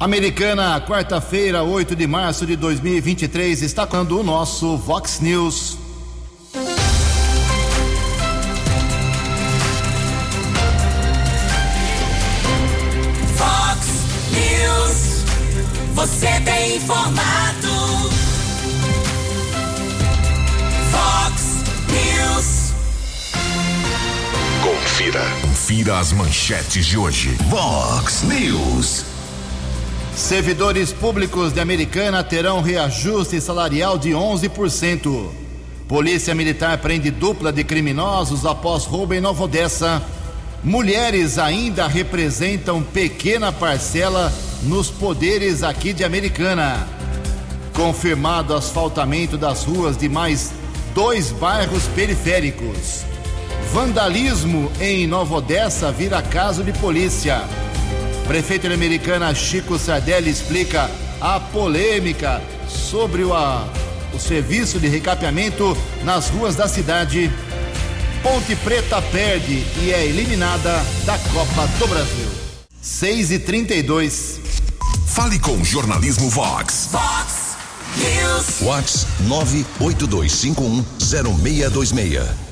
Americana, quarta-feira, 8 de março de 2023, está quando o nosso Vox News. Vox News. Você tem informado. Vox News. Confira. Confira as manchetes de hoje. Vox News. Servidores públicos de Americana terão reajuste salarial de 11%. Polícia Militar prende dupla de criminosos após roubo em Nova Odessa. Mulheres ainda representam pequena parcela nos poderes aqui de Americana. Confirmado asfaltamento das ruas de mais dois bairros periféricos. Vandalismo em Nova Odessa vira caso de polícia. Prefeito de Americana Chico Sardelli explica a polêmica sobre o, a, o serviço de recapeamento nas ruas da cidade. Ponte Preta perde e é eliminada da Copa do Brasil. 6 e 32 Fale com o Jornalismo Vox. Vox News. Vox 982510626.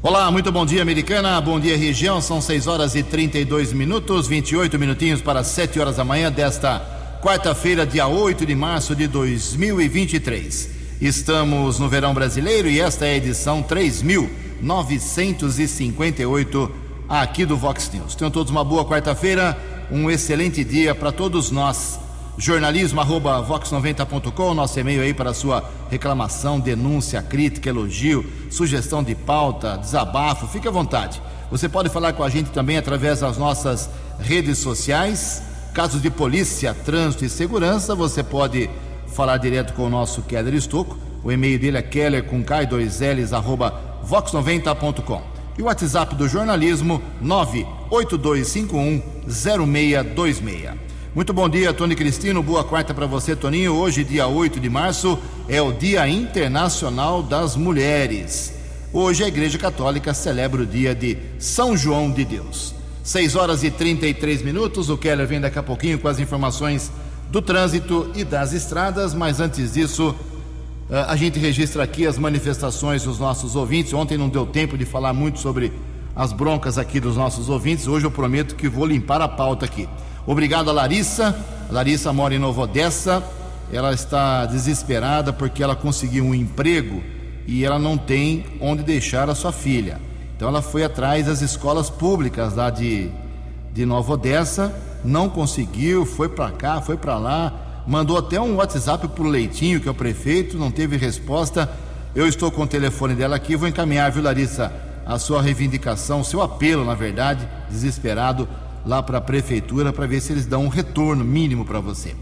Olá, muito bom dia, Americana. Bom dia, região. São 6 horas e 32 minutos, 28 minutinhos para 7 horas da manhã desta quarta-feira, dia 8 de março de 2023. Estamos no verão brasileiro e esta é a edição 3958 aqui do Vox News. Tenham todos uma boa quarta-feira, um excelente dia para todos nós. Jornalismo arroba vox90.com, nosso e-mail aí para sua reclamação, denúncia, crítica, elogio, sugestão de pauta, desabafo, fique à vontade. Você pode falar com a gente também através das nossas redes sociais. Casos de polícia, trânsito e segurança, você pode falar direto com o nosso Keller Estocco. O e-mail dele é keller com k2ls arroba vox90.com. E o WhatsApp do jornalismo 98251 0626. Muito bom dia, Tony Cristino. Boa quarta para você, Toninho. Hoje, dia 8 de março, é o Dia Internacional das Mulheres. Hoje a Igreja Católica celebra o dia de São João de Deus. 6 horas e 33 minutos. O Keller vem daqui a pouquinho com as informações do trânsito e das estradas, mas antes disso, eh, a gente registra aqui as manifestações dos nossos ouvintes. Ontem não deu tempo de falar muito sobre as broncas aqui dos nossos ouvintes. Hoje eu prometo que vou limpar a pauta aqui. Obrigado a Larissa. A Larissa mora em Nova Odessa. Ela está desesperada porque ela conseguiu um emprego e ela não tem onde deixar a sua filha. Então ela foi atrás das escolas públicas lá de, de Nova Odessa, não conseguiu, foi para cá, foi para lá, mandou até um WhatsApp para o Leitinho, que é o prefeito, não teve resposta. Eu estou com o telefone dela aqui, vou encaminhar, viu, Larissa, a sua reivindicação, seu apelo, na verdade, desesperado lá para a prefeitura para ver se eles dão um retorno mínimo para você.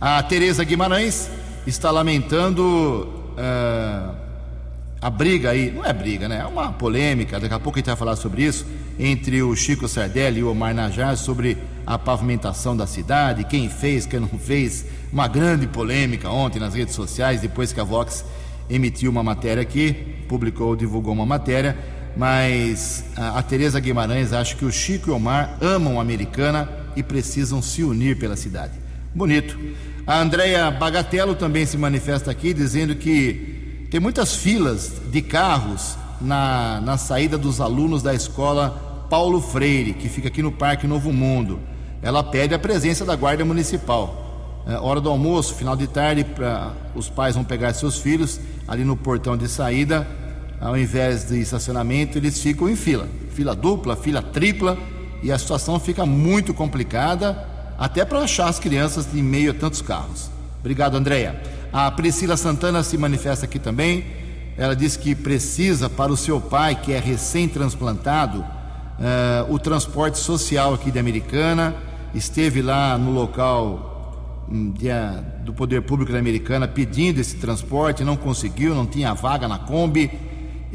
A Tereza Guimarães está lamentando uh, a briga aí, não é briga, né? É uma polêmica, daqui a pouco a gente vai falar sobre isso, entre o Chico Sardelli e o Omar Najar sobre a pavimentação da cidade, quem fez, quem não fez, uma grande polêmica ontem nas redes sociais, depois que a Vox emitiu uma matéria aqui, publicou, divulgou uma matéria mas a, a Tereza Guimarães acha que o Chico e o Omar amam a americana e precisam se unir pela cidade. Bonito. A Andrea Bagatello também se manifesta aqui dizendo que tem muitas filas de carros na, na saída dos alunos da escola Paulo Freire, que fica aqui no Parque Novo Mundo. Ela pede a presença da Guarda Municipal. É, hora do almoço, final de tarde, pra, os pais vão pegar seus filhos ali no portão de saída ao invés de estacionamento, eles ficam em fila, fila dupla, fila tripla, e a situação fica muito complicada, até para achar as crianças em meio a tantos carros. Obrigado, Andréia. A Priscila Santana se manifesta aqui também. Ela diz que precisa para o seu pai, que é recém-transplantado, uh, o transporte social aqui de Americana. Esteve lá no local um, de, uh, do Poder Público da Americana pedindo esse transporte, não conseguiu, não tinha vaga na Kombi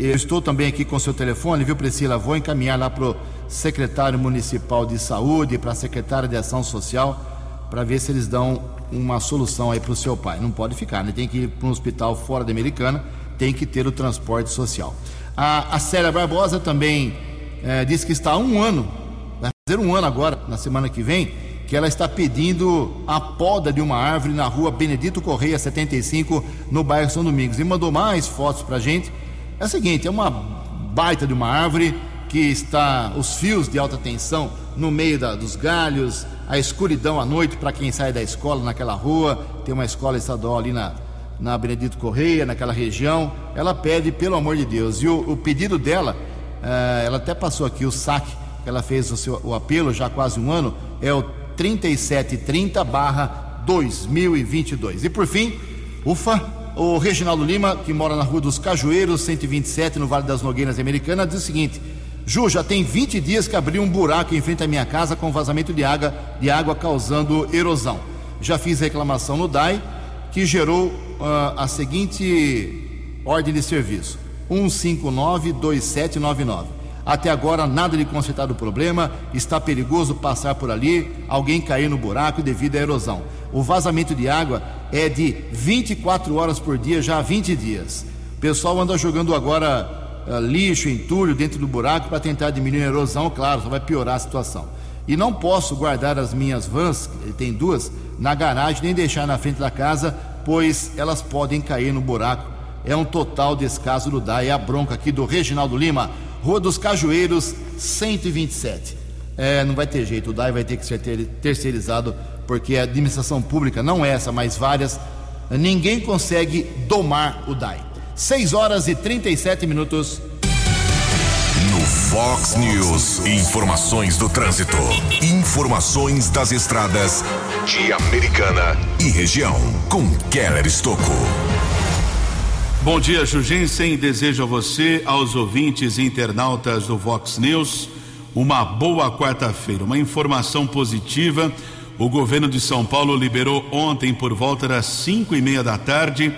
eu estou também aqui com seu telefone, viu, Priscila? Vou encaminhar lá para o secretário municipal de saúde, para a secretária de ação social, para ver se eles dão uma solução aí para o seu pai. Não pode ficar, né? Tem que ir para um hospital fora da Americana, tem que ter o transporte social. A, a Célia Barbosa também é, disse que está há um ano, vai fazer um ano agora, na semana que vem, que ela está pedindo a poda de uma árvore na rua Benedito Correia 75, no bairro São Domingos. E mandou mais fotos para a gente. É o seguinte: é uma baita de uma árvore que está os fios de alta tensão no meio da, dos galhos, a escuridão à noite para quem sai da escola naquela rua. Tem uma escola estadual ali na, na Benedito Correia, naquela região. Ela pede, pelo amor de Deus. E o, o pedido dela, uh, ela até passou aqui o saque, que ela fez o, seu, o apelo já há quase um ano, é o 3730-2022. E por fim, ufa, o Reginaldo Lima, que mora na Rua dos Cajueiros, 127, no Vale das Nogueiras Americana, diz o seguinte: Ju, já tem 20 dias que abriu um buraco em frente à minha casa com vazamento de água, de água causando erosão. Já fiz reclamação no DAI, que gerou uh, a seguinte ordem de serviço: 1592799. Até agora, nada de consertar o problema, está perigoso passar por ali, alguém cair no buraco devido à erosão. O vazamento de água é de 24 horas por dia, já há 20 dias. O pessoal anda jogando agora uh, lixo, entulho dentro do buraco para tentar diminuir a erosão, claro, só vai piorar a situação. E não posso guardar as minhas vans, ele tem duas, na garagem, nem deixar na frente da casa, pois elas podem cair no buraco. É um total descaso do DAE. A bronca aqui do Reginaldo Lima. Rua dos Cajueiros, 127. É, não vai ter jeito, o DAI vai ter que ser terceirizado, porque a administração pública, não é essa, mas várias, ninguém consegue domar o DAI. 6 horas e 37 minutos. No Fox News, informações do trânsito, informações das estradas de Americana e região, com Keller Estocco. Bom dia, Jugensen. Desejo a você, aos ouvintes e internautas do Vox News, uma boa quarta-feira. Uma informação positiva: o governo de São Paulo liberou ontem, por volta das cinco e meia da tarde,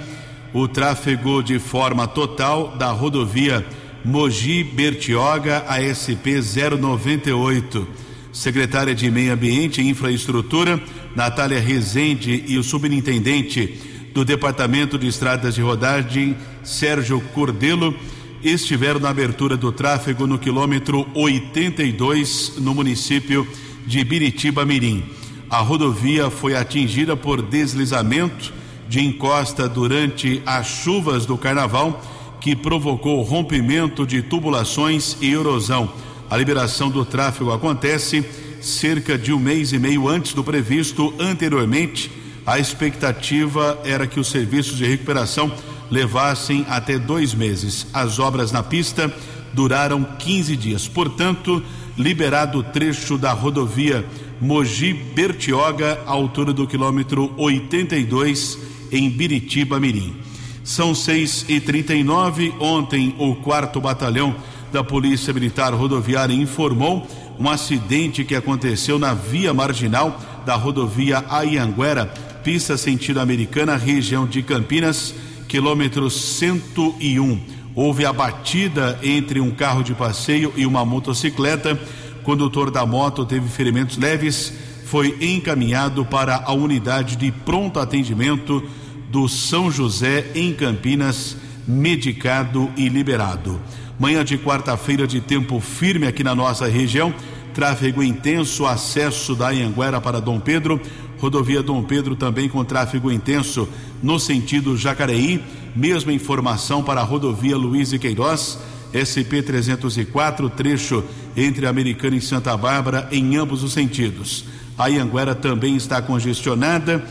o tráfego de forma total da rodovia Mogi Bertioga ASP 098. Secretária de Meio Ambiente e Infraestrutura, Natália Rezende e o subintendente do Departamento de Estradas de Rodagem, Sérgio Cordelo, estiveram na abertura do tráfego no quilômetro 82, no município de Biritiba Mirim. A rodovia foi atingida por deslizamento de encosta durante as chuvas do carnaval, que provocou rompimento de tubulações e erosão. A liberação do tráfego acontece cerca de um mês e meio antes do previsto anteriormente a expectativa era que os serviços de recuperação levassem até dois meses. As obras na pista duraram 15 dias. Portanto, liberado o trecho da rodovia Mogi Bertioga, altura do quilômetro 82, em Biritiba Mirim. São 6 e 39 Ontem, o quarto batalhão da Polícia Militar Rodoviária informou um acidente que aconteceu na via marginal da rodovia Ayanguera pista sentido americana, região de Campinas, quilômetro 101. Houve a batida entre um carro de passeio e uma motocicleta. O condutor da moto teve ferimentos leves, foi encaminhado para a unidade de pronto atendimento do São José em Campinas, medicado e liberado. Manhã de quarta-feira de tempo firme aqui na nossa região, tráfego intenso, acesso da Anhanguera para Dom Pedro, Rodovia Dom Pedro também com tráfego intenso no sentido Jacareí. Mesma informação para a rodovia Luiz e Queiroz, SP 304, trecho entre Americana e Santa Bárbara, em ambos os sentidos. A Anguera também está congestionada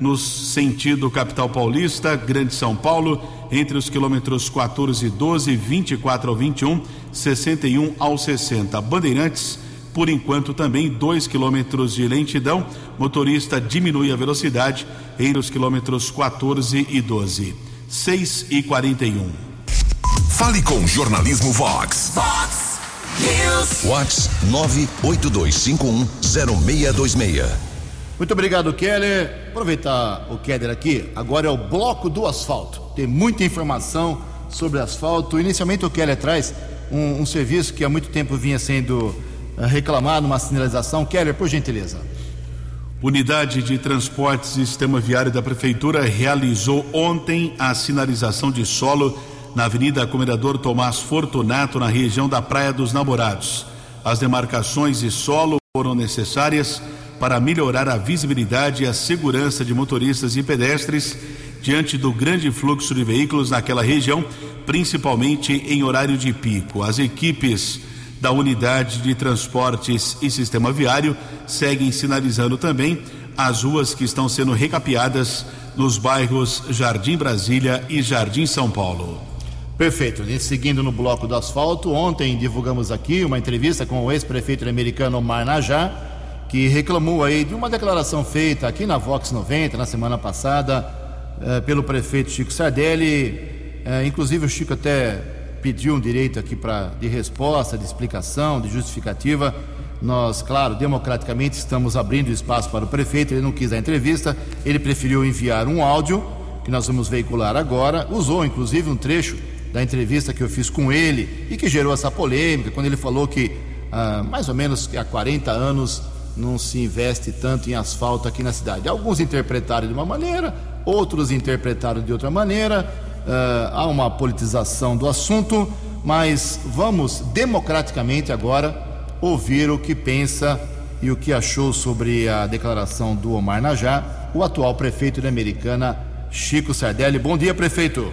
no sentido capital paulista, Grande São Paulo, entre os quilômetros 14 e 12, 24 ao 21, 61 ao 60. Bandeirantes por enquanto, também 2 quilômetros de lentidão. Motorista diminui a velocidade entre os quilômetros 14 e 12. 6 e 41. Fale com Jornalismo Vox. Vox News. Vox 982510626. Muito obrigado, Keller. Aproveitar o Keller aqui. Agora é o bloco do asfalto. Tem muita informação sobre asfalto. Inicialmente, o Keller traz um, um serviço que há muito tempo vinha sendo reclamar numa sinalização. Keller, por gentileza. Unidade de Transportes e Sistema Viário da Prefeitura realizou ontem a sinalização de solo na Avenida Comendador Tomás Fortunato, na região da Praia dos Namorados. As demarcações de solo foram necessárias para melhorar a visibilidade e a segurança de motoristas e pedestres diante do grande fluxo de veículos naquela região, principalmente em horário de pico. As equipes da Unidade de Transportes e Sistema Viário seguem sinalizando também as ruas que estão sendo recapeadas nos bairros Jardim Brasília e Jardim São Paulo. Perfeito. E seguindo no bloco do asfalto, ontem divulgamos aqui uma entrevista com o ex-prefeito americano Omar Najá, que reclamou aí de uma declaração feita aqui na Vox 90 na semana passada eh, pelo prefeito Chico Sardelli. Eh, inclusive o Chico até pediu um direito aqui para de resposta, de explicação, de justificativa. Nós, claro, democraticamente estamos abrindo espaço para o prefeito. Ele não quis a entrevista, ele preferiu enviar um áudio que nós vamos veicular agora. Usou inclusive um trecho da entrevista que eu fiz com ele e que gerou essa polêmica, quando ele falou que ah, mais ou menos há 40 anos não se investe tanto em asfalto aqui na cidade. Alguns interpretaram de uma maneira, outros interpretaram de outra maneira. Ah, há uma politização do assunto, mas vamos democraticamente agora ouvir o que pensa e o que achou sobre a declaração do Omar Najá, o atual prefeito de Americana, Chico Sardelli. Bom dia, prefeito.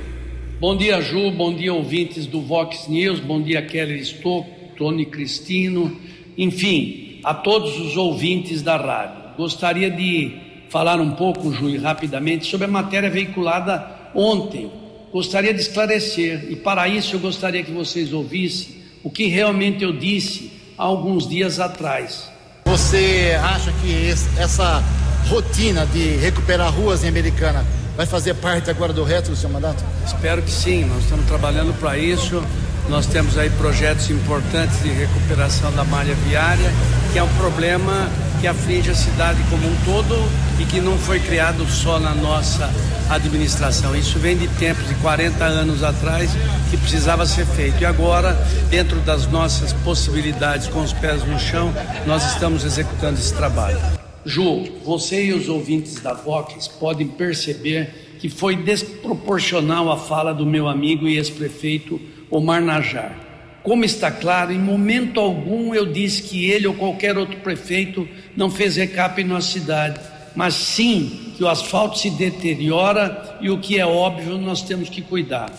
Bom dia, Ju. Bom dia, ouvintes do Vox News. Bom dia, Keller Stocco, Tony Cristino. Enfim, a todos os ouvintes da rádio. Gostaria de falar um pouco, Ju, e rapidamente, sobre a matéria veiculada ontem. Gostaria de esclarecer, e para isso eu gostaria que vocês ouvissem o que realmente eu disse há alguns dias atrás. Você acha que essa rotina de recuperar ruas em Americana vai fazer parte agora do resto do seu mandato? Espero que sim, nós estamos trabalhando para isso. Nós temos aí projetos importantes de recuperação da malha viária, que é um problema que aflige a cidade como um todo e que não foi criado só na nossa administração. Isso vem de tempos de 40 anos atrás que precisava ser feito. E agora, dentro das nossas possibilidades, com os pés no chão, nós estamos executando esse trabalho. Ju, você e os ouvintes da Vox podem perceber que foi desproporcional a fala do meu amigo e ex-prefeito Omar Najar. Como está claro, em momento algum eu disse que ele ou qualquer outro prefeito não fez recap na cidade, mas sim que o asfalto se deteriora e o que é óbvio nós temos que cuidar.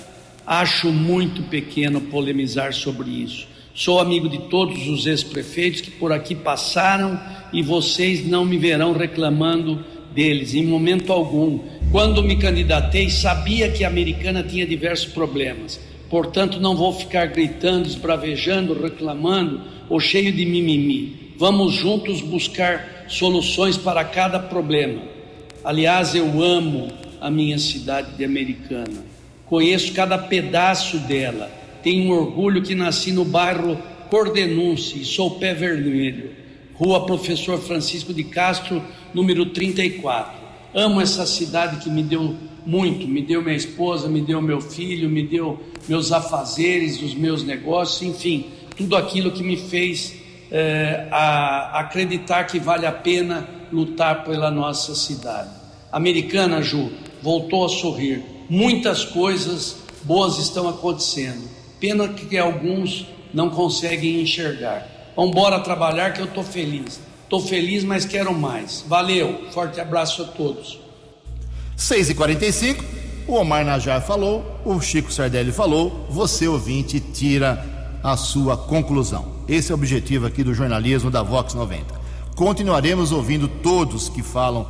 Acho muito pequeno polemizar sobre isso. Sou amigo de todos os ex-prefeitos que por aqui passaram e vocês não me verão reclamando deles em momento algum. Quando me candidatei, sabia que a americana tinha diversos problemas. Portanto, não vou ficar gritando, esbravejando, reclamando ou cheio de mimimi. Vamos juntos buscar soluções para cada problema. Aliás, eu amo a minha cidade de Americana. Conheço cada pedaço dela. Tenho um orgulho que nasci no bairro Cordenunce e sou pé vermelho. Rua Professor Francisco de Castro, número 34. Amo essa cidade que me deu muito, me deu minha esposa, me deu meu filho, me deu meus afazeres, os meus negócios, enfim, tudo aquilo que me fez é, a, acreditar que vale a pena lutar pela nossa cidade. Americana, Ju, voltou a sorrir. Muitas coisas boas estão acontecendo. Pena que alguns não conseguem enxergar. Vamos embora trabalhar que eu estou feliz. Estou feliz, mas quero mais. Valeu, forte abraço a todos. 6h45, o Omar Najar falou, o Chico Sardelli falou, você ouvinte tira a sua conclusão. Esse é o objetivo aqui do jornalismo da Vox 90. Continuaremos ouvindo todos que falam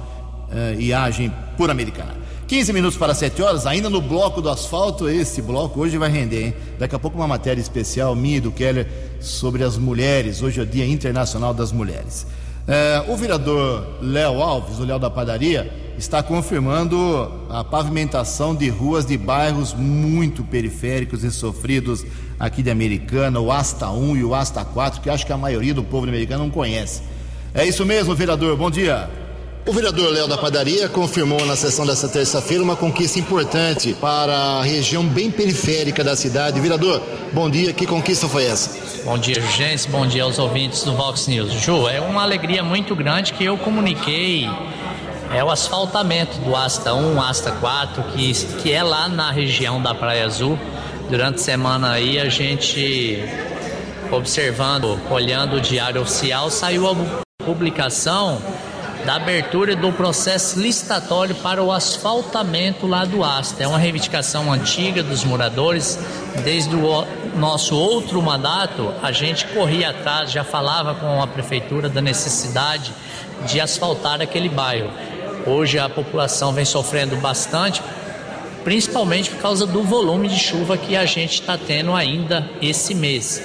eh, e agem por americana. 15 minutos para 7 horas, ainda no bloco do asfalto. Esse bloco hoje vai render, hein? Daqui a pouco uma matéria especial minha e do Keller sobre as mulheres. Hoje é o Dia Internacional das Mulheres. É, o vereador Léo Alves, o Léo da Padaria, está confirmando a pavimentação de ruas de bairros muito periféricos e sofridos aqui de Americana, o Asta 1 e o Asta 4, que acho que a maioria do povo de Americana não conhece. É isso mesmo, vereador. Bom dia. O vereador Léo da Padaria confirmou na sessão dessa terça-feira uma conquista importante para a região bem periférica da cidade. Vereador, bom dia, que conquista foi essa? Bom dia, gente, bom dia aos ouvintes do Vox News. Ju, é uma alegria muito grande que eu comuniquei é o asfaltamento do Asta 1, Asta 4, que, que é lá na região da Praia Azul. Durante a semana aí a gente observando, olhando o diário oficial, saiu a publicação da abertura do processo licitatório para o asfaltamento lá do Asta. É uma reivindicação antiga dos moradores. Desde o nosso outro mandato, a gente corria atrás, já falava com a prefeitura da necessidade de asfaltar aquele bairro. Hoje a população vem sofrendo bastante, principalmente por causa do volume de chuva que a gente está tendo ainda esse mês.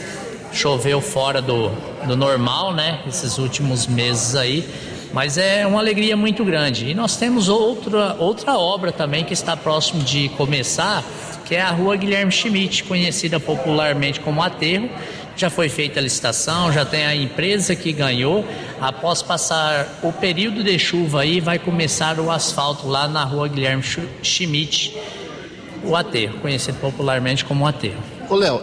Choveu fora do, do normal, né? Esses últimos meses aí mas é uma alegria muito grande. E nós temos outra, outra obra também que está próximo de começar, que é a Rua Guilherme Schmidt, conhecida popularmente como Aterro. Já foi feita a licitação, já tem a empresa que ganhou. Após passar o período de chuva aí, vai começar o asfalto lá na Rua Guilherme Schmidt, o Aterro, conhecido popularmente como Aterro. Ô Léo,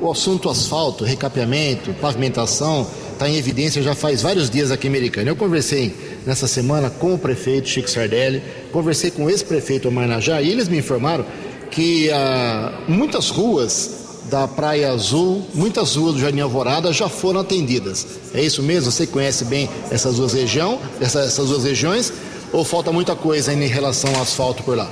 o assunto asfalto, recapeamento, pavimentação, está em evidência já faz vários dias aqui em Americana. Eu conversei nessa semana com o prefeito Chico Sardelli, conversei com o ex-prefeito Omar Najá e eles me informaram que ah, muitas ruas da Praia Azul, muitas ruas do Jardim Alvorada já foram atendidas. É isso mesmo? Você conhece bem essas duas, região, essas duas regiões ou falta muita coisa em relação ao asfalto por lá?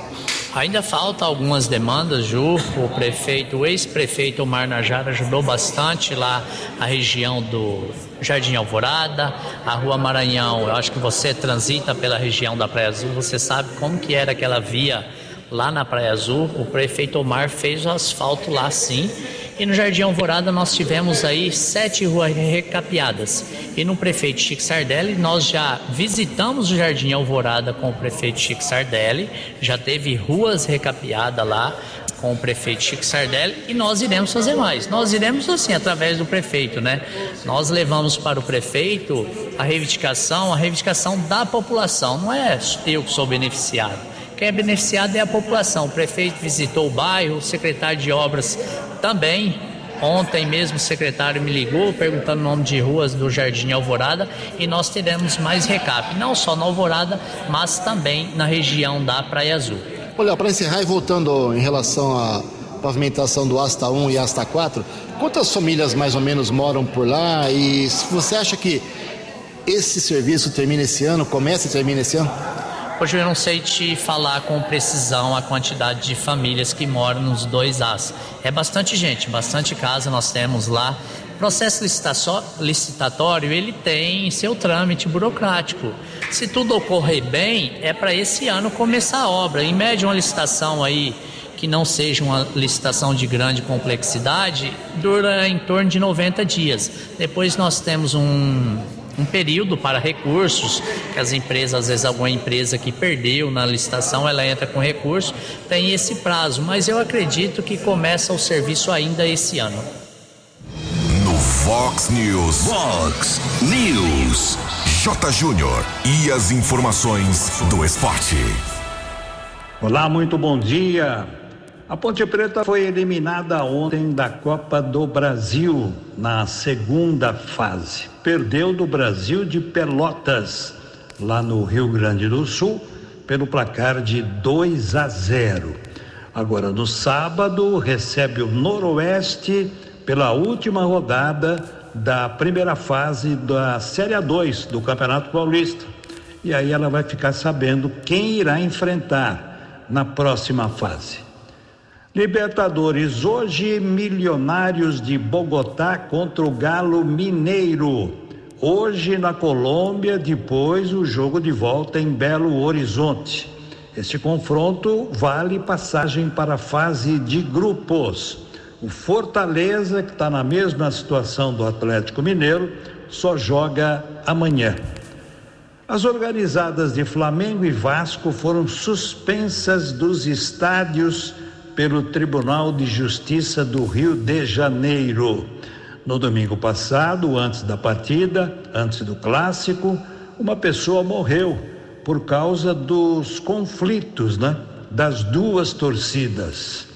Ainda falta algumas demandas, Ju. O prefeito, o ex-prefeito Omar Najara ajudou bastante lá a região do Jardim Alvorada, a Rua Maranhão. Eu acho que você transita pela região da Praia Azul, você sabe como que era aquela via lá na Praia Azul. O prefeito Omar fez o asfalto lá sim e no Jardim Alvorada nós tivemos aí sete ruas recapeadas. E no prefeito Chico Sardelli nós já visitamos o Jardim Alvorada com o prefeito Chico Sardelli, já teve ruas recapeadas lá com o prefeito Chico Sardelli e nós iremos fazer mais. Nós iremos assim através do prefeito, né? Nós levamos para o prefeito a reivindicação, a reivindicação da população, não é eu que sou beneficiado. Quem é beneficiado é a população. O prefeito visitou o bairro, o secretário de obras também. Ontem mesmo o secretário me ligou perguntando o nome de ruas do Jardim Alvorada e nós teremos mais recap, não só na Alvorada, mas também na região da Praia Azul. Olha, para encerrar e voltando em relação à pavimentação do Asta 1 e Asta 4, quantas famílias mais ou menos moram por lá e você acha que esse serviço termina esse ano, começa e termina esse ano? Hoje eu não sei te falar com precisão a quantidade de famílias que moram nos dois As. É bastante gente, bastante casa nós temos lá. O processo licitatório ele tem seu trâmite burocrático. Se tudo ocorrer bem, é para esse ano começar a obra. Em média, uma licitação aí que não seja uma licitação de grande complexidade dura em torno de 90 dias. Depois nós temos um um período para recursos, que as empresas, às vezes alguma empresa que perdeu na licitação, ela entra com recurso, tem esse prazo, mas eu acredito que começa o serviço ainda esse ano. No Fox News. Fox News. J. Júnior e as informações do esporte. Olá, muito bom dia. A Ponte Preta foi eliminada ontem da Copa do Brasil na segunda fase. Perdeu do Brasil de Pelotas, lá no Rio Grande do Sul, pelo placar de 2 a 0. Agora no sábado recebe o Noroeste pela última rodada da primeira fase da Série A2 do Campeonato Paulista. E aí ela vai ficar sabendo quem irá enfrentar na próxima fase. Libertadores, hoje Milionários de Bogotá contra o Galo Mineiro. Hoje na Colômbia, depois o jogo de volta em Belo Horizonte. Este confronto vale passagem para a fase de grupos. O Fortaleza, que está na mesma situação do Atlético Mineiro, só joga amanhã. As organizadas de Flamengo e Vasco foram suspensas dos estádios pelo Tribunal de Justiça do Rio de Janeiro. No domingo passado, antes da partida, antes do clássico, uma pessoa morreu por causa dos conflitos, né? Das duas torcidas.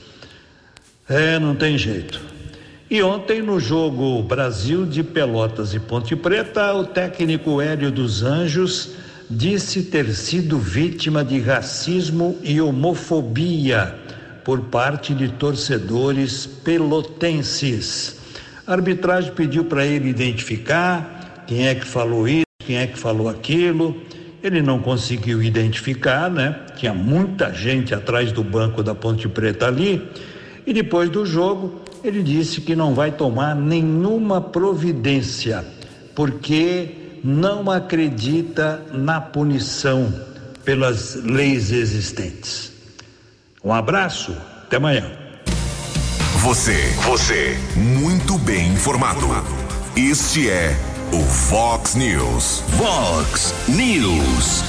É, não tem jeito. E ontem, no jogo Brasil de Pelotas e Ponte Preta, o técnico Hélio dos Anjos disse ter sido vítima de racismo e homofobia por parte de torcedores pelotenses. A arbitragem pediu para ele identificar quem é que falou isso, quem é que falou aquilo. Ele não conseguiu identificar, né? Tinha muita gente atrás do banco da Ponte Preta ali. E depois do jogo, ele disse que não vai tomar nenhuma providência, porque não acredita na punição pelas leis existentes. Um abraço, até amanhã. Você, você, muito bem informado. Este é o Fox News. Fox News.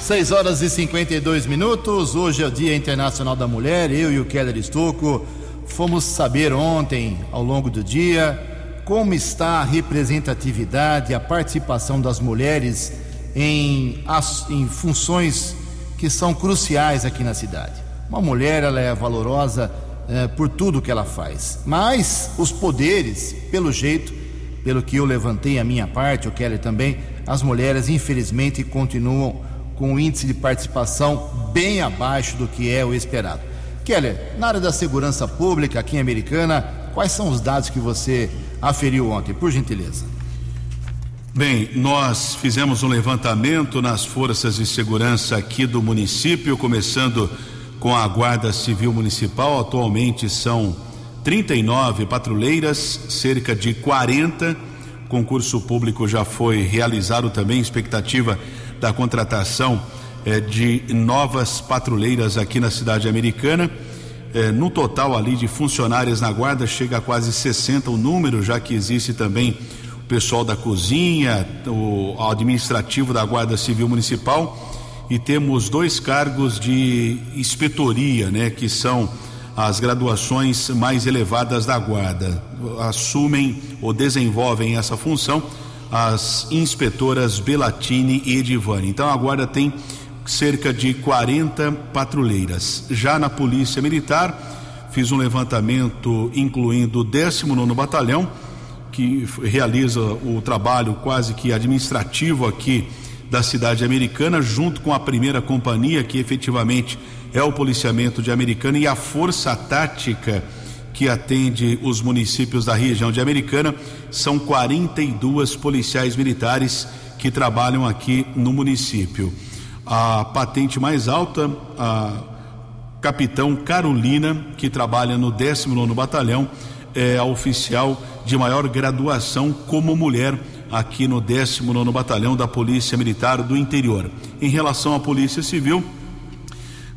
6 horas e 52 minutos. Hoje é o Dia Internacional da Mulher. Eu e o Keller Estocco fomos saber ontem, ao longo do dia, como está a representatividade, a participação das mulheres em, em funções que são cruciais aqui na cidade. Uma mulher ela é valorosa é, por tudo que ela faz. Mas os poderes, pelo jeito, pelo que eu levantei a minha parte, o Kelly também, as mulheres infelizmente continuam com um índice de participação bem abaixo do que é o esperado. Keller, na área da segurança pública aqui em Americana, quais são os dados que você aferiu ontem, por gentileza? Bem, nós fizemos um levantamento nas forças de segurança aqui do município, começando com a Guarda Civil Municipal. Atualmente são 39 patrulheiras, cerca de 40. Concurso público já foi realizado também, expectativa da contratação eh, de novas patrulheiras aqui na cidade americana. Eh, no total ali de funcionárias na guarda chega a quase 60 o número, já que existe também o pessoal da cozinha, o administrativo da Guarda Civil Municipal e temos dois cargos de inspetoria, né, que são as graduações mais elevadas da guarda. Assumem ou desenvolvem essa função as inspetoras Belatini e Edivane. Então a guarda tem cerca de 40 patrulheiras. Já na Polícia Militar, fiz um levantamento incluindo o 19 Batalhão, que realiza o trabalho quase que administrativo aqui da cidade americana, junto com a primeira companhia, que efetivamente é o policiamento de Americana, e a Força Tática, que atende os municípios da região de Americana. São 42 policiais militares que trabalham aqui no município. A patente mais alta, a capitão Carolina, que trabalha no 19 Batalhão, é a oficial de maior graduação como mulher aqui no 19 Batalhão da Polícia Militar do Interior. Em relação à Polícia Civil,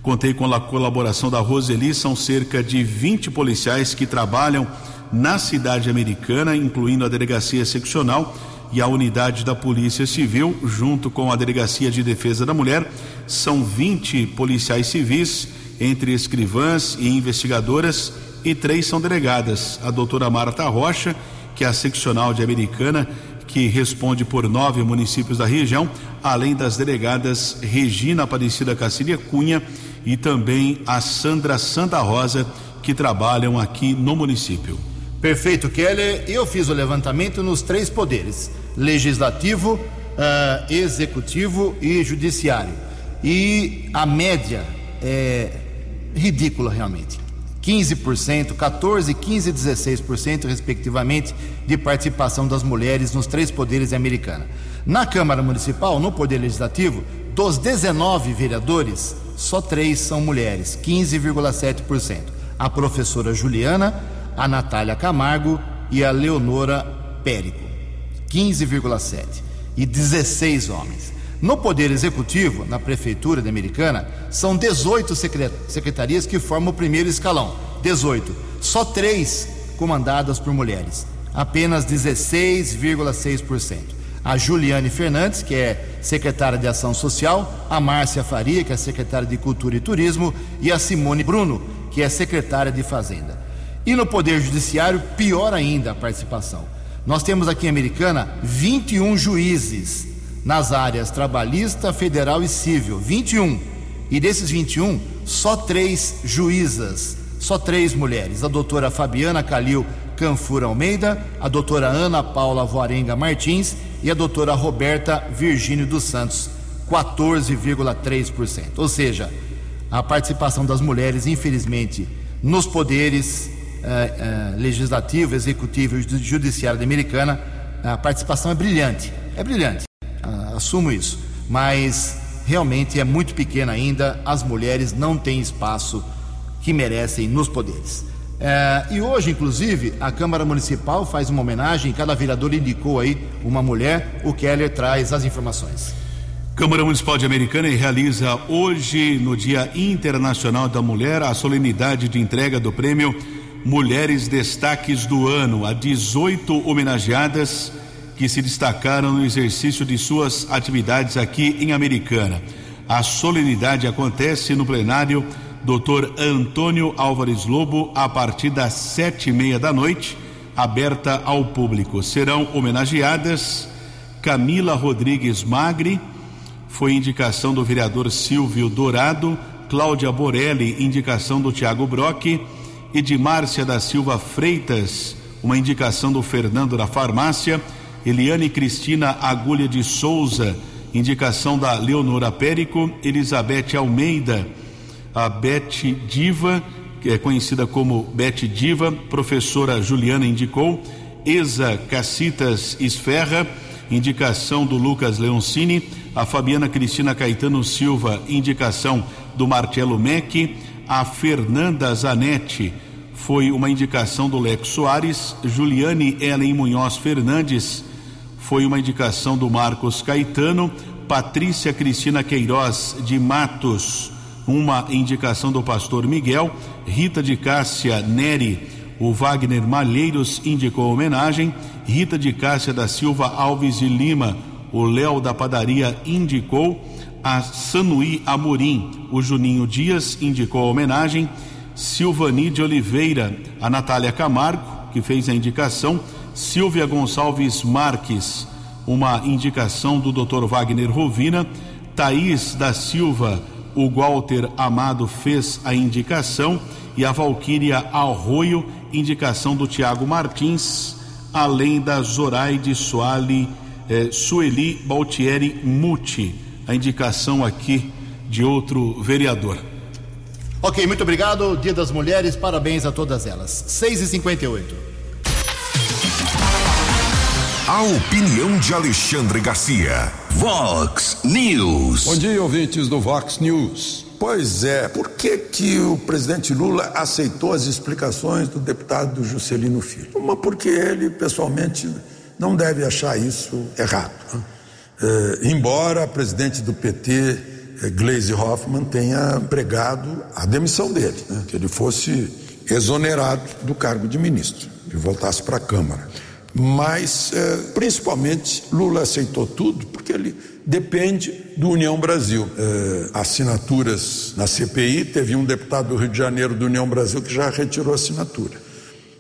contei com a colaboração da Roseli, são cerca de 20 policiais que trabalham na cidade americana, incluindo a delegacia seccional e a unidade da Polícia Civil, junto com a Delegacia de Defesa da Mulher. São 20 policiais civis, entre escrivãs e investigadoras, e três são delegadas: a doutora Marta Rocha, que é a seccional de Americana, que responde por nove municípios da região, além das delegadas Regina Aparecida Cacília Cunha e também a Sandra Santa Rosa, que trabalham aqui no município. Perfeito, Keller. Eu fiz o levantamento nos três poderes: legislativo, uh, executivo e judiciário. E a média é ridícula realmente. 15%, 14%, 15% e 16%, respectivamente, de participação das mulheres nos três poderes americanos. Na Câmara Municipal, no Poder Legislativo, dos 19 vereadores, só três são mulheres, 15,7%. A professora Juliana, a Natália Camargo e a Leonora Périco, 15,7%. E 16 homens. No Poder Executivo, na Prefeitura de Americana, são 18 secretarias que formam o primeiro escalão. 18. Só três comandadas por mulheres. Apenas 16,6%. A Juliane Fernandes, que é secretária de Ação Social, a Márcia Faria, que é secretária de Cultura e Turismo, e a Simone Bruno, que é secretária de Fazenda. E no Poder Judiciário, pior ainda a participação. Nós temos aqui em Americana 21 juízes nas áreas trabalhista, federal e civil, 21. E desses 21, só três juízas, só três mulheres: a doutora Fabiana Calil Canfura Almeida, a doutora Ana Paula Voarenga Martins e a doutora Roberta Virgínio dos Santos, 14,3%. Ou seja, a participação das mulheres, infelizmente, nos poderes eh, eh, legislativo, executivo e judiciário da americana, a participação é brilhante. É brilhante. Assumo isso, mas realmente é muito pequena ainda, as mulheres não têm espaço que merecem nos poderes. É, e hoje, inclusive, a Câmara Municipal faz uma homenagem, cada vereador indicou aí uma mulher. O Keller traz as informações. Câmara Municipal de Americana realiza hoje, no Dia Internacional da Mulher, a solenidade de entrega do prêmio Mulheres Destaques do Ano a 18 homenageadas que se destacaram no exercício de suas atividades aqui em Americana. A solenidade acontece no plenário Dr. Antônio Álvares Lobo a partir das sete e meia da noite, aberta ao público. Serão homenageadas Camila Rodrigues Magri, foi indicação do vereador Silvio Dourado, Cláudia Borelli, indicação do Tiago Brock, Edmárcia da Silva Freitas, uma indicação do Fernando da Farmácia, Eliane Cristina Agulha de Souza, indicação da Leonora Périco, Elizabeth Almeida, a Bete Diva, que é conhecida como Bete Diva, professora Juliana indicou, Exa Cacitas Esferra, indicação do Lucas Leoncini, a Fabiana Cristina Caetano Silva, indicação do Marcelo Mec, a Fernanda Zanetti, foi uma indicação do Lex Soares, Juliane Ellen Munhoz Fernandes, foi uma indicação do Marcos Caetano, Patrícia Cristina Queiroz de Matos, uma indicação do pastor Miguel, Rita de Cássia Neri, o Wagner Malheiros indicou homenagem, Rita de Cássia da Silva Alves de Lima, o Léo da Padaria indicou, a Sanuí Amorim, o Juninho Dias indicou homenagem, Silvani de Oliveira, a Natália Camargo, que fez a indicação, Silvia Gonçalves Marques, uma indicação do Dr. Wagner Rovina, Thaís da Silva o Walter Amado fez a indicação e a Valquíria Arroio, indicação do Tiago Martins, além da Zoraide Soali, eh, Sueli Baltieri Muti, a indicação aqui de outro vereador. Ok, muito obrigado. Dia das Mulheres, parabéns a todas elas. 6 e 58 A opinião de Alexandre Garcia. Vox News. Bom dia, ouvintes do Vox News. Pois é, por que que o presidente Lula aceitou as explicações do deputado Juscelino Filho? Uma porque ele pessoalmente não deve achar isso errado. Né? É, embora a presidente do PT, é, Gleisi Hoffmann, tenha pregado a demissão dele, né? que ele fosse exonerado do cargo de ministro, e voltasse para a Câmara. Mas, eh, principalmente, Lula aceitou tudo porque ele depende do União Brasil. Eh, assinaturas na CPI, teve um deputado do Rio de Janeiro do União Brasil que já retirou a assinatura.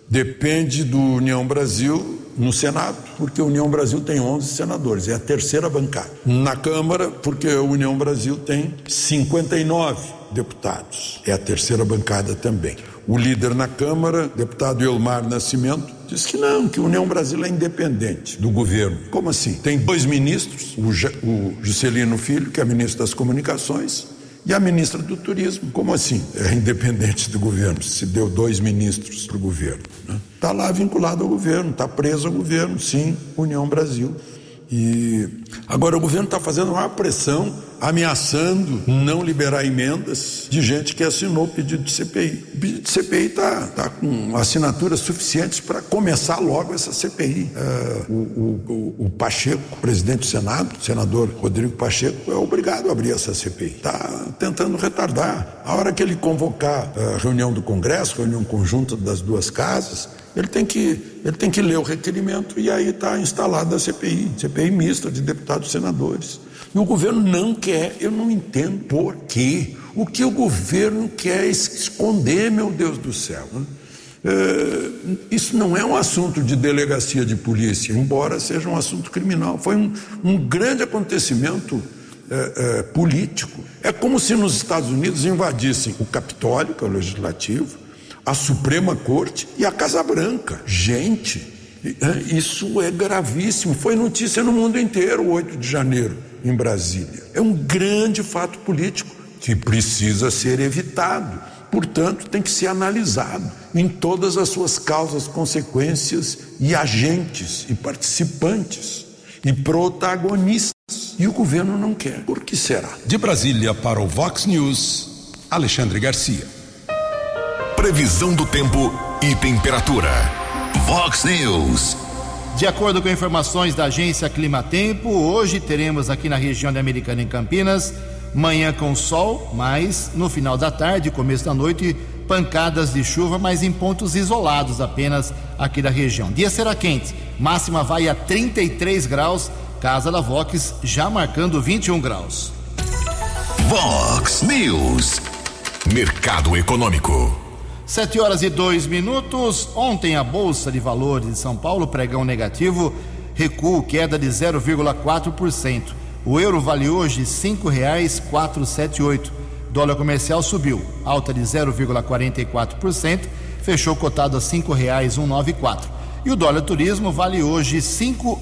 Depende do União Brasil no Senado, porque a União Brasil tem 11 senadores, é a terceira bancada. Na Câmara, porque a União Brasil tem 59 deputados, é a terceira bancada também. O líder na Câmara, deputado Elmar Nascimento, diz que não, que a União Brasil é independente do governo. Como assim? Tem dois ministros, o, o Juscelino Filho, que é ministro das Comunicações, e a ministra do Turismo. Como assim? É independente do governo, se deu dois ministros para o governo. Está né? Tá lá vinculado ao governo, está preso ao governo, sim, União Brasil. E agora o governo está fazendo uma pressão, ameaçando não liberar emendas de gente que assinou o pedido de CPI. O pedido de CPI está tá com assinaturas suficientes para começar logo essa CPI. É, o, o, o, Pacheco, presidente do Senado, senador Rodrigo Pacheco, é obrigado a abrir essa CPI. Está tentando retardar. A hora que ele convocar a reunião do Congresso, reunião conjunta das duas casas, ele tem que, ele tem que ler o requerimento e aí está instalada a CPI, CPI mista de deputados e senadores. E o governo não quer, eu não entendo por quê. O que o governo quer é esconder, meu Deus do céu. Né? É, isso não é um assunto de delegacia de polícia, embora seja um assunto criminal. Foi um, um grande acontecimento é, é, político. É como se nos Estados Unidos invadissem o Capitólio, que é o legislativo, a Suprema Corte e a Casa Branca. Gente, isso é gravíssimo. Foi notícia no mundo inteiro, o 8 de janeiro, em Brasília. É um grande fato político que precisa ser evitado. Portanto, tem que ser analisado em todas as suas causas, consequências e agentes e participantes. e protagonistas. E o governo não quer. Por que será? De Brasília para o Vox News, Alexandre Garcia. Previsão do tempo e temperatura. Vox News. De acordo com informações da agência Climatempo, hoje teremos aqui na região de Americana em Campinas, manhã com sol, mas no final da tarde, começo da noite, pancadas de chuva, mas em pontos isolados apenas aqui da região. Dia será quente, máxima vai a 33 graus, casa da Vox já marcando 21 graus. Vox News. Mercado Econômico. Sete horas e dois minutos. Ontem a Bolsa de Valores de São Paulo, pregão negativo, recuo, queda de 0,4%. O euro vale hoje sete oito. Dólar comercial subiu, alta de 0,44%, fechou cotado a nove quatro. E o dólar turismo vale hoje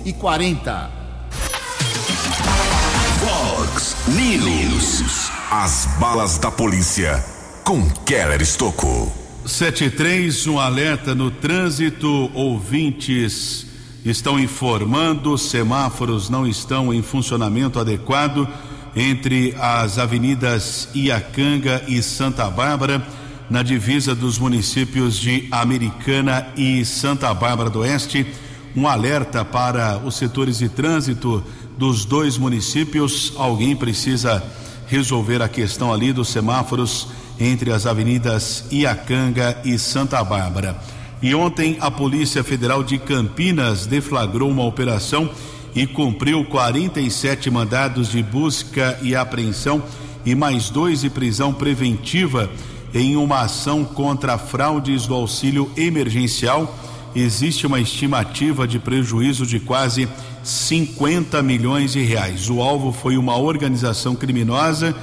e quarenta. Vox News. As balas da polícia com Keller Estocou. 73, um alerta no trânsito. Ouvintes estão informando: semáforos não estão em funcionamento adequado entre as avenidas Iacanga e Santa Bárbara, na divisa dos municípios de Americana e Santa Bárbara do Oeste. Um alerta para os setores de trânsito dos dois municípios. Alguém precisa resolver a questão ali dos semáforos entre as avenidas Iacanga e Santa Bárbara. E ontem a Polícia Federal de Campinas deflagrou uma operação e cumpriu 47 mandados de busca e apreensão e mais dois de prisão preventiva em uma ação contra fraudes do auxílio emergencial. Existe uma estimativa de prejuízo de quase 50 milhões de reais. O alvo foi uma organização criminosa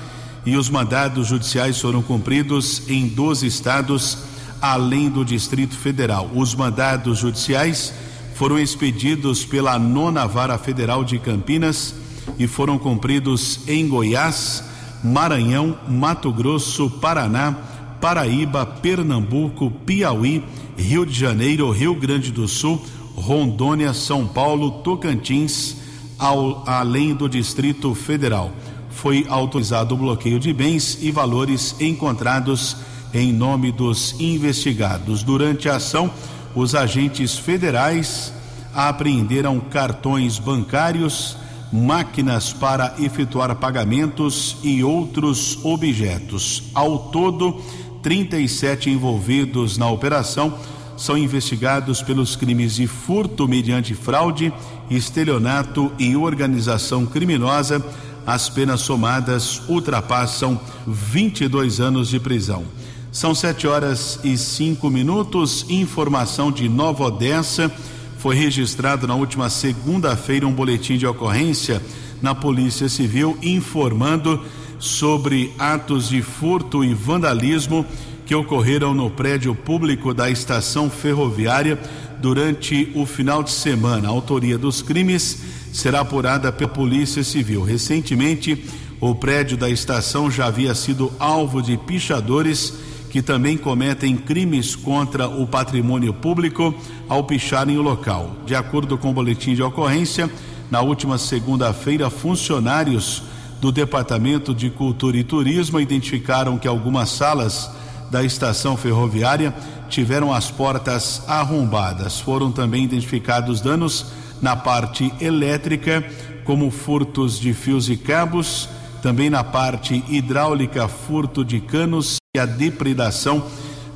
e os mandados judiciais foram cumpridos em 12 estados, além do Distrito Federal. Os mandados judiciais foram expedidos pela Nona Vara Federal de Campinas e foram cumpridos em Goiás, Maranhão, Mato Grosso, Paraná, Paraíba, Pernambuco, Piauí, Rio de Janeiro, Rio Grande do Sul, Rondônia, São Paulo, Tocantins, ao, além do Distrito Federal foi autorizado o bloqueio de bens e valores encontrados em nome dos investigados. Durante a ação, os agentes federais apreenderam cartões bancários, máquinas para efetuar pagamentos e outros objetos. Ao todo, 37 envolvidos na operação são investigados pelos crimes de furto mediante fraude, estelionato e organização criminosa as penas somadas ultrapassam 22 anos de prisão. São sete horas e cinco minutos. Informação de Nova Odessa. Foi registrado na última segunda-feira um boletim de ocorrência na Polícia Civil informando sobre atos de furto e vandalismo que ocorreram no prédio público da estação ferroviária durante o final de semana. A autoria dos crimes será apurada pela Polícia Civil. Recentemente, o prédio da estação já havia sido alvo de pichadores que também cometem crimes contra o patrimônio público ao picharem o local. De acordo com o boletim de ocorrência, na última segunda-feira, funcionários do Departamento de Cultura e Turismo identificaram que algumas salas da estação ferroviária tiveram as portas arrombadas. Foram também identificados danos na parte elétrica, como furtos de fios e cabos, também na parte hidráulica, furto de canos e a depredação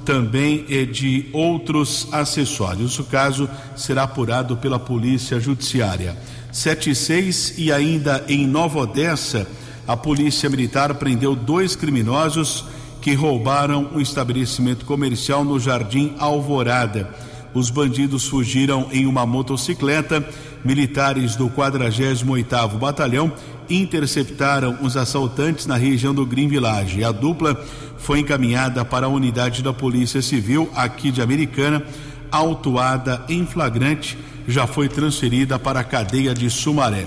também é de outros acessórios. O caso será apurado pela Polícia Judiciária. 76 e ainda em Nova Odessa, a Polícia Militar prendeu dois criminosos que roubaram um estabelecimento comercial no Jardim Alvorada. Os bandidos fugiram em uma motocicleta. Militares do 48º Batalhão interceptaram os assaltantes na região do Green Village. A dupla foi encaminhada para a unidade da Polícia Civil aqui de Americana, autuada em flagrante, já foi transferida para a cadeia de Sumaré.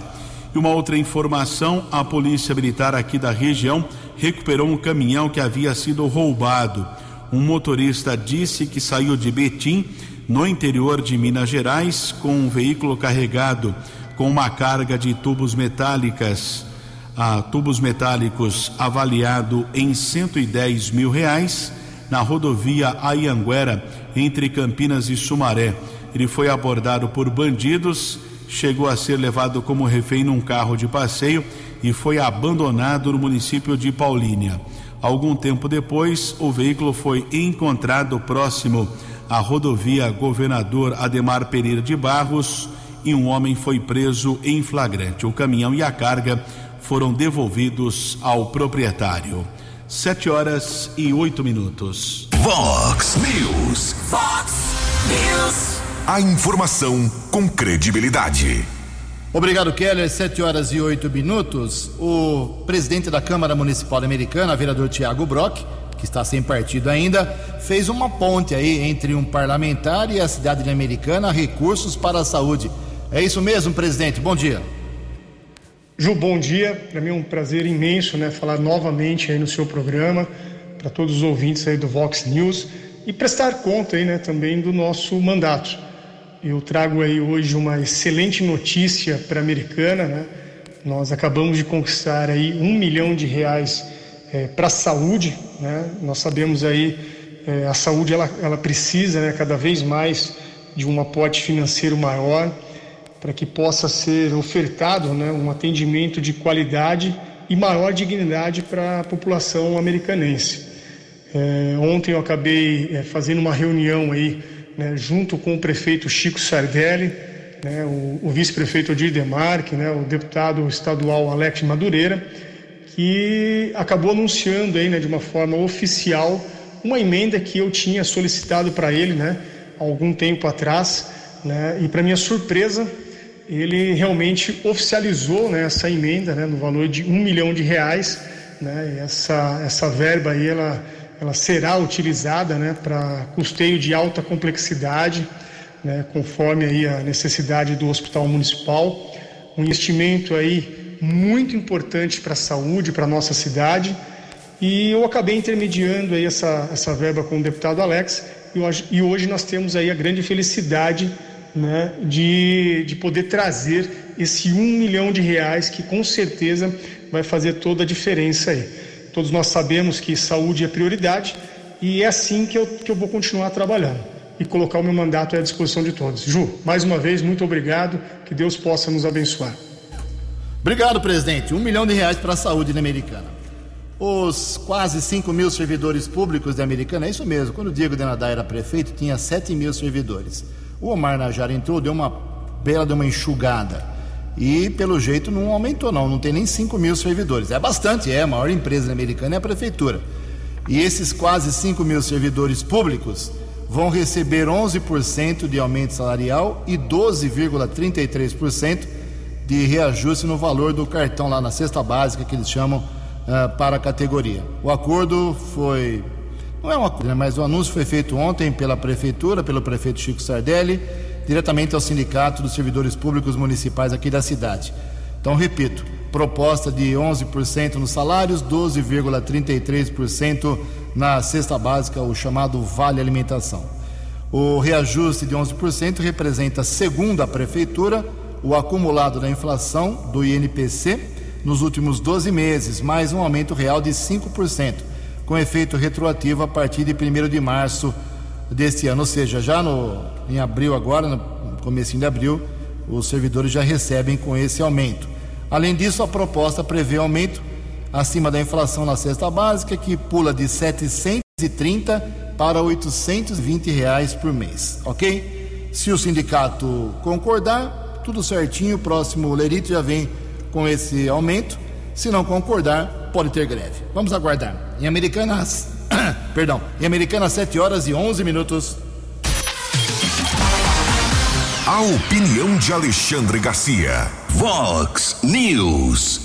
E uma outra informação: a Polícia Militar aqui da região recuperou um caminhão que havia sido roubado. Um motorista disse que saiu de Betim no interior de Minas Gerais com um veículo carregado com uma carga de tubos metálicas, a tubos metálicos avaliado em 110 mil reais na rodovia Ayanguera entre Campinas e Sumaré. Ele foi abordado por bandidos, chegou a ser levado como refém num carro de passeio e foi abandonado no município de Paulínia. Algum tempo depois, o veículo foi encontrado próximo à rodovia Governador Ademar Pereira de Barros e um homem foi preso em flagrante. O caminhão e a carga foram devolvidos ao proprietário. Sete horas e oito minutos. Vox News. Fox News. A informação com credibilidade. Obrigado, Keller. Sete horas e oito minutos. O presidente da Câmara Municipal Americana, vereador Tiago Brock, que está sem partido ainda, fez uma ponte aí entre um parlamentar e a cidade de Americana, recursos para a saúde. É isso mesmo, presidente? Bom dia. Ju, bom dia. Para mim é um prazer imenso, né, falar novamente aí no seu programa para todos os ouvintes aí do Vox News e prestar conta aí, né, também do nosso mandato. Eu trago aí hoje uma excelente notícia para a Americana, né? Nós acabamos de conquistar aí um milhão de reais é, para a saúde, né? Nós sabemos aí é, a saúde ela, ela precisa, né, cada vez mais de um aporte financeiro maior para que possa ser ofertado né, um atendimento de qualidade e maior dignidade para a população americanense. É, ontem eu acabei é, fazendo uma reunião aí né, junto com o prefeito Chico Sardelli, né, o, o vice-prefeito Odir Demarque, né, o deputado estadual Alex Madureira, que acabou anunciando aí, né, de uma forma oficial uma emenda que eu tinha solicitado para ele né, algum tempo atrás. Né, e para minha surpresa, ele realmente oficializou né, essa emenda né, no valor de um milhão de reais. Né, essa, essa verba aí, ela ela será utilizada né, para custeio de alta complexidade, né, conforme aí a necessidade do hospital municipal, um investimento aí muito importante para a saúde, para a nossa cidade, e eu acabei intermediando aí essa, essa verba com o deputado Alex, e hoje, e hoje nós temos aí a grande felicidade né, de, de poder trazer esse um milhão de reais que com certeza vai fazer toda a diferença aí. Todos nós sabemos que saúde é prioridade e é assim que eu, que eu vou continuar trabalhando e colocar o meu mandato à disposição de todos. Ju, mais uma vez, muito obrigado. Que Deus possa nos abençoar. Obrigado, presidente. Um milhão de reais para a saúde na Americana. Os quase 5 mil servidores públicos da Americana, é isso mesmo. Quando o Diego Denadá era prefeito, tinha 7 mil servidores. O Omar Najar entrou, deu uma bela de uma enxugada e pelo jeito não aumentou não, não tem nem 5 mil servidores. É bastante, é, a maior empresa americana é a prefeitura. E esses quase 5 mil servidores públicos vão receber 11% de aumento salarial e 12,33% de reajuste no valor do cartão lá na cesta básica que eles chamam uh, para a categoria. O acordo foi não é um acordo, né, mas o anúncio foi feito ontem pela prefeitura, pelo prefeito Chico Sardelli diretamente ao Sindicato dos Servidores Públicos Municipais aqui da cidade. Então, repito, proposta de 11% nos salários, 12,33% na cesta básica, o chamado Vale Alimentação. O reajuste de 11% representa, segundo a Prefeitura, o acumulado da inflação do INPC nos últimos 12 meses, mais um aumento real de 5%, com efeito retroativo a partir de 1 de março deste ano, ou seja, já no, em abril agora, no começo de abril, os servidores já recebem com esse aumento. Além disso, a proposta prevê aumento acima da inflação na cesta básica, que pula de 730 para 820 reais por mês, ok? Se o sindicato concordar, tudo certinho, o próximo Lerito já vem com esse aumento. Se não concordar, pode ter greve. Vamos aguardar. Em Americanas, Perdão. Em Americana, 7 horas e 11 minutos. A opinião de Alexandre Garcia. Vox News.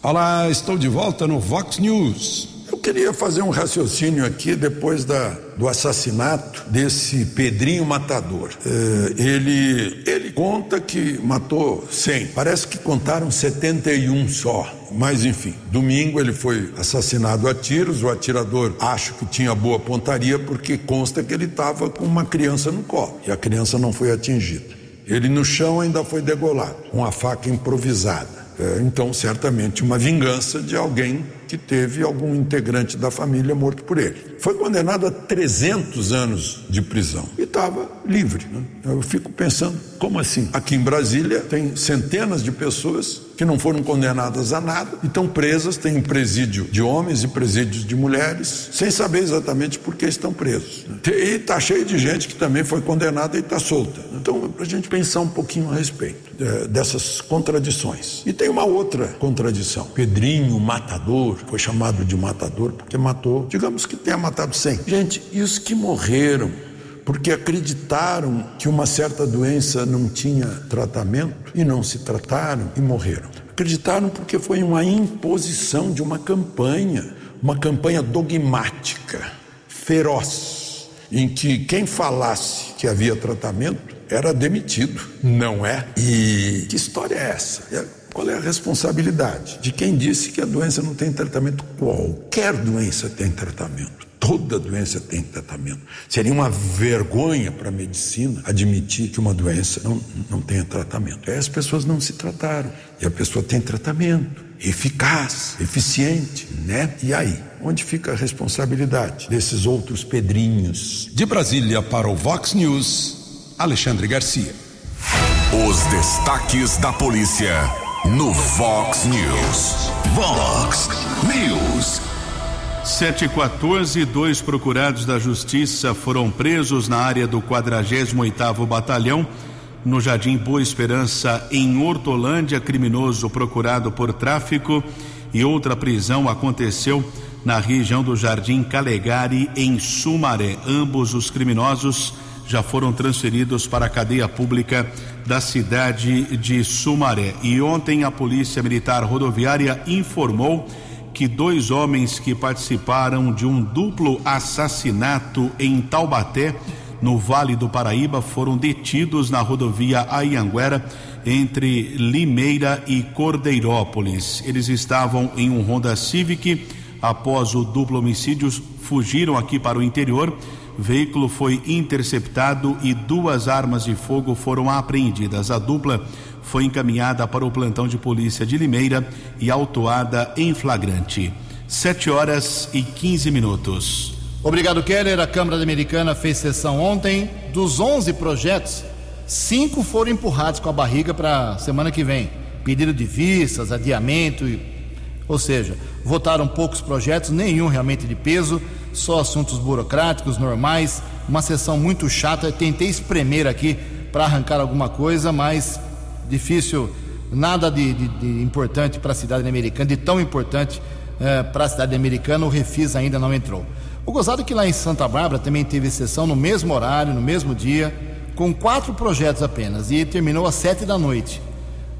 Olá, estou de volta no Vox News. Eu queria fazer um raciocínio aqui depois da, do assassinato desse Pedrinho Matador. É, ele, ele conta que matou 100, parece que contaram 71 só. Mas enfim, domingo ele foi assassinado a tiros. O atirador acho que tinha boa pontaria porque consta que ele estava com uma criança no colo e a criança não foi atingida. Ele no chão ainda foi degolado, com a faca improvisada. É, então, certamente, uma vingança de alguém que teve algum integrante da família morto por ele. Foi condenado a 300 anos de prisão e estava livre. Né? Eu fico pensando, como assim? Aqui em Brasília tem centenas de pessoas que não foram condenadas a nada e estão presas, tem presídio de homens e presídios de mulheres, sem saber exatamente por que estão presos. Né? E está cheio de gente que também foi condenada e está solta. Então, para a gente pensar um pouquinho a respeito é, dessas contradições. E tem uma outra contradição. Pedrinho, matador, foi chamado de matador porque matou, digamos que tenha matado 100. Gente, e os que morreram porque acreditaram que uma certa doença não tinha tratamento e não se trataram e morreram? Acreditaram porque foi uma imposição de uma campanha, uma campanha dogmática, feroz, em que quem falasse que havia tratamento era demitido, não é? E que história é essa? Qual é a responsabilidade de quem disse que a doença não tem tratamento? Qualquer doença tem tratamento. Toda doença tem tratamento. Seria uma vergonha para a medicina admitir que uma doença não, não tenha tratamento. Aí as pessoas não se trataram. E a pessoa tem tratamento eficaz, eficiente, né? E aí? Onde fica a responsabilidade desses outros pedrinhos? De Brasília para o Vox News, Alexandre Garcia. Os destaques da polícia no Vox News. Vox News. 714, dois procurados da Justiça foram presos na área do 48º Batalhão, no Jardim Boa Esperança, em Hortolândia, criminoso procurado por tráfico e outra prisão aconteceu na região do Jardim Calegari, em Sumaré. Ambos os criminosos já foram transferidos para a cadeia pública da cidade de Sumaré. E ontem a Polícia Militar Rodoviária informou que dois homens que participaram de um duplo assassinato em Taubaté, no Vale do Paraíba, foram detidos na rodovia Ayanguera entre Limeira e Cordeirópolis. Eles estavam em um Honda Civic. Após o duplo homicídio, fugiram aqui para o interior veículo foi interceptado e duas armas de fogo foram apreendidas. A dupla foi encaminhada para o plantão de polícia de Limeira e autuada em flagrante. Sete horas e 15 minutos. Obrigado, Keller. A Câmara Americana fez sessão ontem. Dos 11 projetos, cinco foram empurrados com a barriga para semana que vem. Pedido de vistas, adiamento, ou seja, votaram poucos projetos, nenhum realmente de peso só assuntos burocráticos normais, uma sessão muito chata. Eu tentei espremer aqui para arrancar alguma coisa, mas difícil, nada de, de, de importante para a cidade americana, de tão importante eh, para a cidade americana, o Refis ainda não entrou. O gozado é que lá em Santa Bárbara também teve sessão no mesmo horário, no mesmo dia, com quatro projetos apenas, e terminou às sete da noite.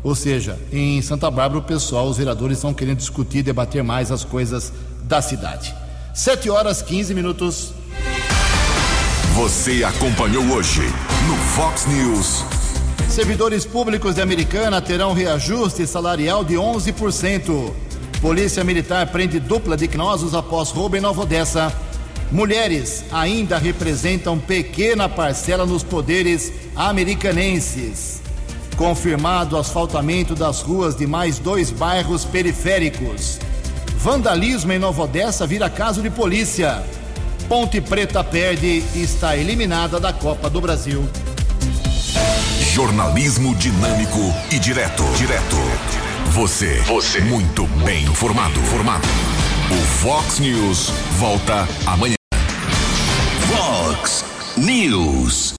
Ou seja, em Santa Bárbara o pessoal, os vereadores estão querendo discutir, debater mais as coisas da cidade. 7 horas 15 minutos. Você acompanhou hoje no Fox News. Servidores públicos de Americana terão reajuste salarial de 11%. Polícia Militar prende dupla de cnosos após roubo em Nova Odessa. Mulheres ainda representam pequena parcela nos poderes americanenses. Confirmado asfaltamento das ruas de mais dois bairros periféricos. Vandalismo em Nova Odessa vira caso de polícia. Ponte Preta perde e está eliminada da Copa do Brasil. Jornalismo dinâmico e direto. Direto. Você. Você. Muito bem informado. Formado. O Fox News volta amanhã. Fox News.